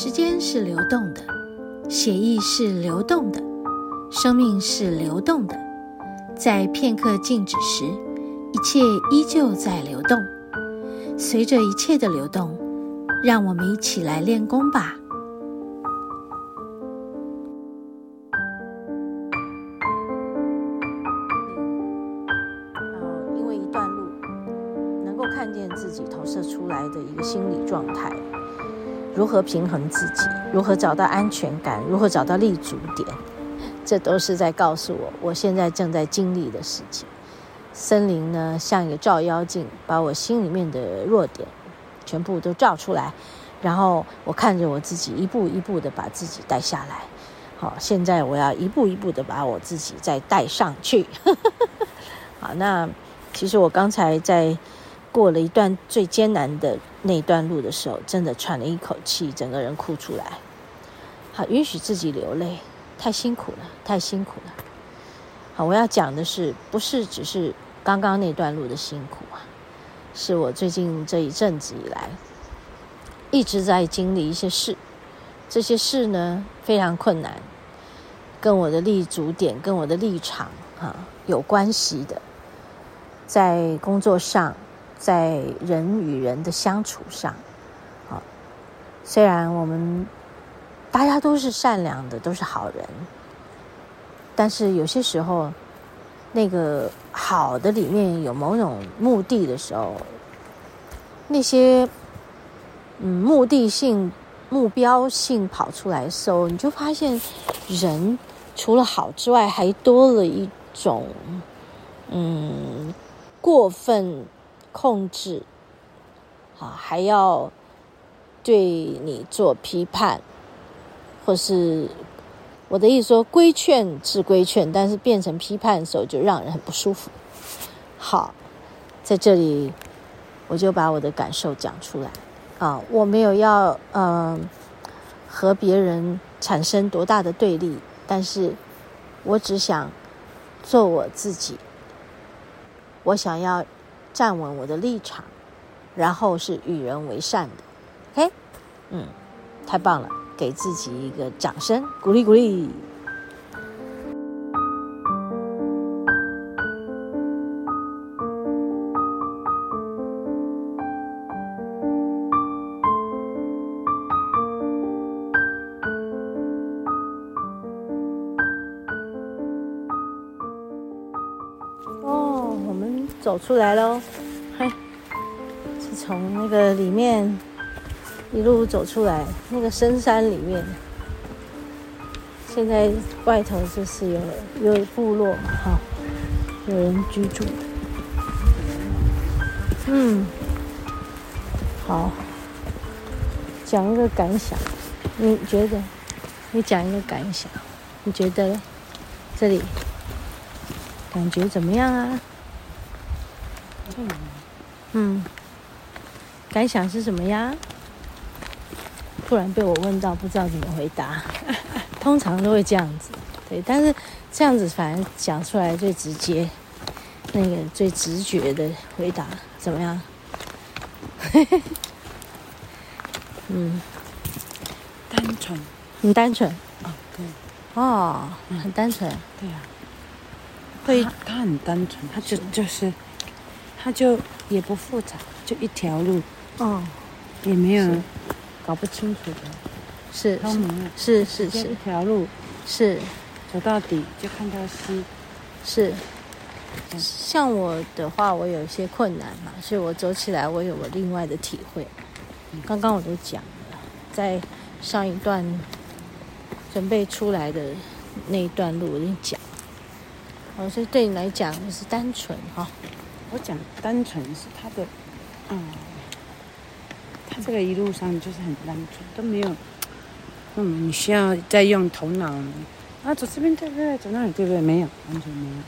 时间是流动的，血液是流动的，生命是流动的。在片刻静止时，一切依旧在流动。随着一切的流动，让我们一起来练功吧。因为一段路，能够看见自己投射出来的一个心理状态。如何平衡自己？如何找到安全感？如何找到立足点？这都是在告诉我，我现在正在经历的事情。森林呢，像一个照妖镜，把我心里面的弱点全部都照出来。然后我看着我自己，一步一步的把自己带下来。好，现在我要一步一步的把我自己再带上去。好，那其实我刚才在。过了一段最艰难的那段路的时候，真的喘了一口气，整个人哭出来。好，允许自己流泪，太辛苦了，太辛苦了。好，我要讲的是，不是只是刚刚那段路的辛苦啊，是我最近这一阵子以来一直在经历一些事，这些事呢非常困难，跟我的立足点、跟我的立场哈有关系的，在工作上。在人与人的相处上，啊，虽然我们大家都是善良的，都是好人，但是有些时候，那个好的里面有某种目的的时候，那些嗯目的性、目标性跑出来的时候，你就发现人除了好之外，还多了一种嗯过分。控制，啊，还要对你做批判，或是我的意思说，规劝是规劝，但是变成批判的时候，就让人很不舒服。好，在这里我就把我的感受讲出来啊，我没有要嗯、和别人产生多大的对立，但是我只想做我自己，我想要。站稳我的立场，然后是与人为善的，OK，嗯，太棒了，给自己一个掌声，鼓励鼓励。走出来喽，嘿，是从那个里面一路走出来，那个深山里面。现在外头就是有有部落嘛，哈，有人居住。嗯，好，讲一个感想，你觉得？你讲一个感想，你觉得这里感觉怎么样啊？嗯，嗯，感想是什么呀？突然被我问到，不知道怎么回答。通常都会这样子，对，但是这样子反而讲出来最直接，那个最直觉的回答怎么样？嗯，单纯，很单纯。哦，对，哦，很单纯。对呀，会，他很单纯，他就就是。他就也不复杂，就一条路，哦，也没有搞不清楚的，是是是是，一条路是。走到底就看到西，是。像我的话，我有一些困难嘛，所以我走起来我有我另外的体会。刚刚我都讲了，在上一段准备出来的那一段路，我跟你讲，哦，所以对你来讲就是单纯哈。我讲单纯是他的，嗯，他这个一路上就是很单纯，都没有，嗯，你需要再用头脑，啊，走这边对不对？走那里对不对？没有，完全没有，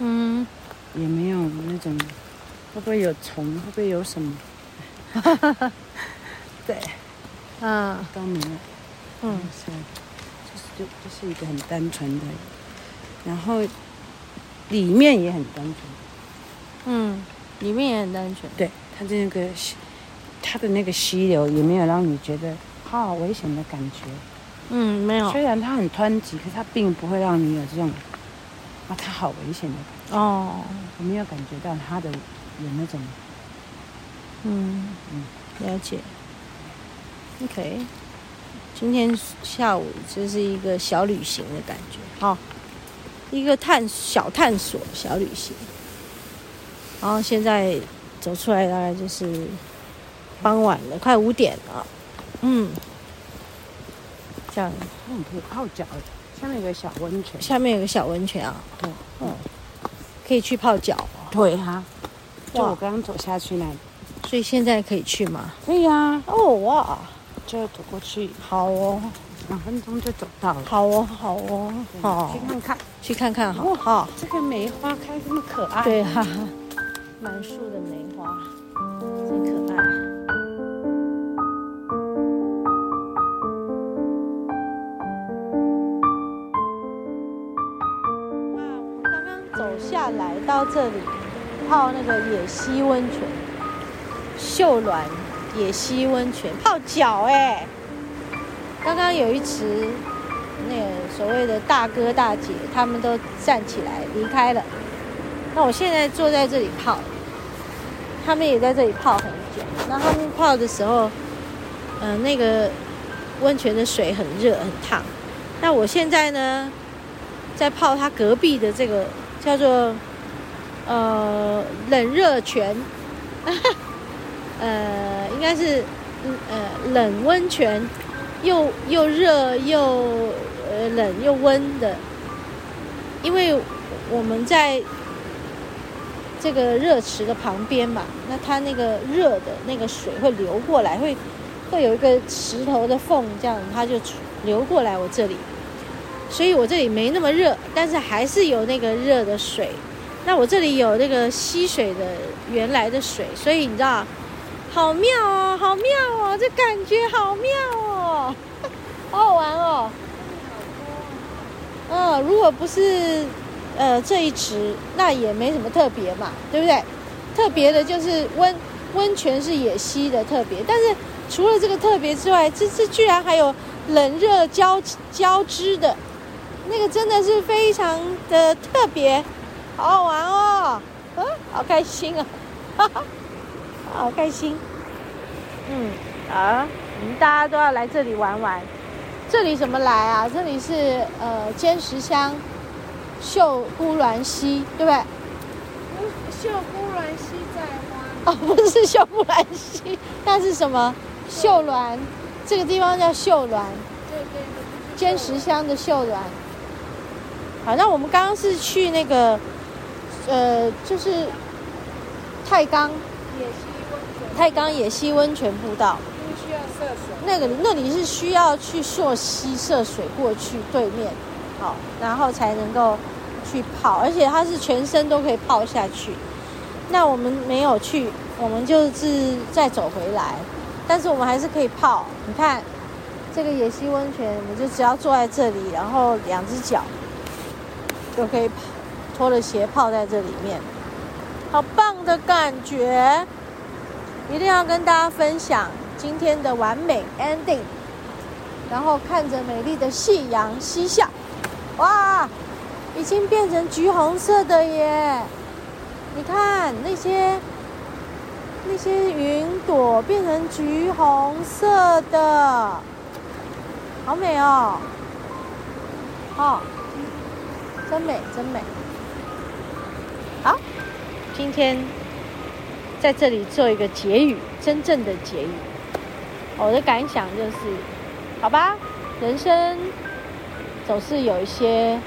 嗯，也没有那种，会不会有虫？会不会有什么？哈哈哈，对，啊，都没有，嗯，是，就是就就是一个很单纯的，然后里面也很单纯。嗯，里面也很单纯。对，它的那个，它的那个溪流也没有让你觉得好危险的感觉。嗯，没有。虽然它很湍急，可是它并不会让你有这种啊，它好危险的感觉。哦，我没有感觉到它的有那种，嗯嗯，了解。OK，今天下午就是一个小旅行的感觉，好，一个探小探索小旅行。然后现在走出来大概就是傍晚了，快五点了。嗯，这样，嗯，可以泡脚，下面有个小温泉，下面有个小温泉啊，对，嗯，可以去泡脚。对哈，就我刚刚走下去那里，所以现在可以去吗？可以啊。哦哇！就走过去，好哦，两分钟就走到了。好哦，好哦，好，去看看，去看看，好，好。这个梅花开这么可爱，对哈，满树的梅花，真可爱。哇，我们刚刚走下来到这里，泡那个野溪温泉，秀峦。野溪温泉泡脚哎，刚刚有一池那个所谓的大哥大姐，他们都站起来离开了。那我现在坐在这里泡，他们也在这里泡很久。那他们泡的时候，嗯、那个温泉的水很热很烫。那我现在呢，在泡他隔壁的这个叫做呃冷热泉。呃，应该是，呃，冷温泉，又又热又呃冷又温的，因为我们在这个热池的旁边嘛，那它那个热的那个水会流过来，会会有一个石头的缝，这样它就流过来我这里，所以我这里没那么热，但是还是有那个热的水。那我这里有那个溪水的原来的水，所以你知道。好妙哦，好妙哦，这感觉好妙哦，好好玩哦。嗯，如果不是呃这一池，那也没什么特别嘛，对不对？特别的就是温温泉是野溪的特别，但是除了这个特别之外，这这居然还有冷热交交织的，那个真的是非常的特别，好好玩哦，嗯，好开心啊，哈哈。好开心，嗯啊，我们大家都要来这里玩玩。这里怎么来啊？这里是呃尖石乡秀姑峦溪，对不对？秀姑峦溪在花。哦，不是秀姑峦溪，那是什么？秀峦，这个地方叫秀峦。对对对。尖石乡的秀峦。好，那我们刚刚是去那个呃，就是太冈。太钢野溪温泉步道，需要涉水。那个那里是需要去溯溪涉水过去对面，好，然后才能够去泡，而且它是全身都可以泡下去。那我们没有去，我们就是再走回来，但是我们还是可以泡。你看这个野溪温泉，我们就只要坐在这里，然后两只脚就可以脱了鞋泡在这里面，好棒的感觉。一定要跟大家分享今天的完美 ending，然后看着美丽的夕阳西下，哇，已经变成橘红色的耶！你看那些那些云朵变成橘红色的，好美哦！哦，真美真美。好，今天。在这里做一个结语，真正的结语。我的感想就是，好吧，人生总是有一些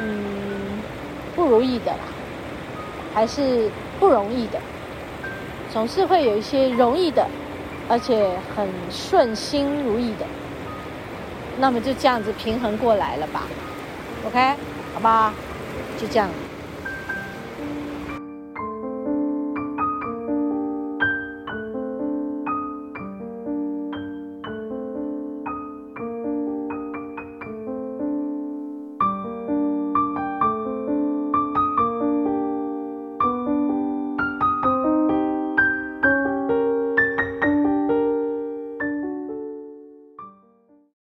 嗯不如意的啦，还是不容易的，总是会有一些容易的，而且很顺心如意的。那么就这样子平衡过来了吧？OK，好吧，就这样。